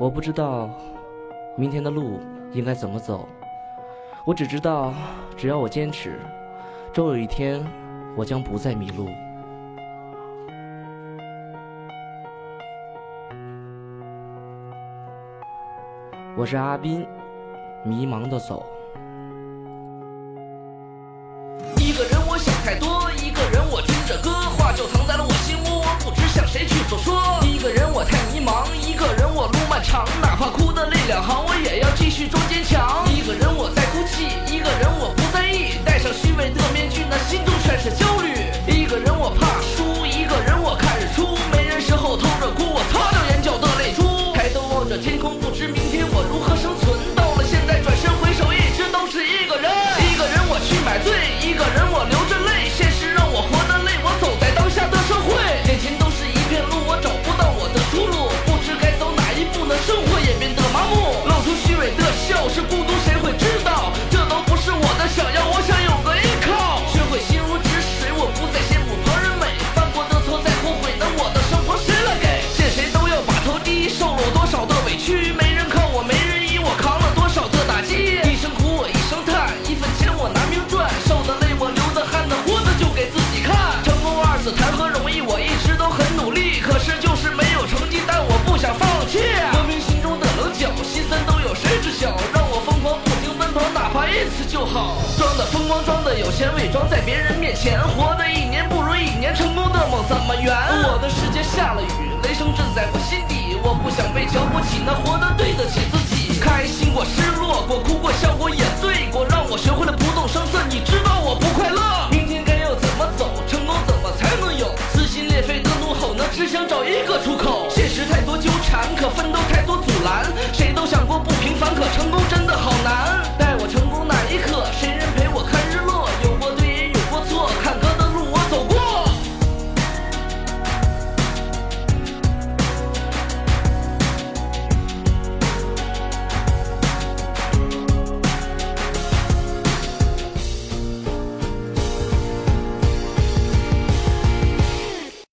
我不知道明天的路应该怎么走。我只知道只要我坚持终有一天我将不再迷路。我是阿斌迷茫的走。一个人我想太多一个人我听着歌话就藏在了我心窝不知向谁去诉说。长，哪怕哭的泪两行，我也要继续装坚强。的风光，装的有钱，伪装在别人面前，活的一年不如一年，成功的梦怎么圆？我的世界下了雨，雷声震在我心底，我不想被瞧不起，那活的。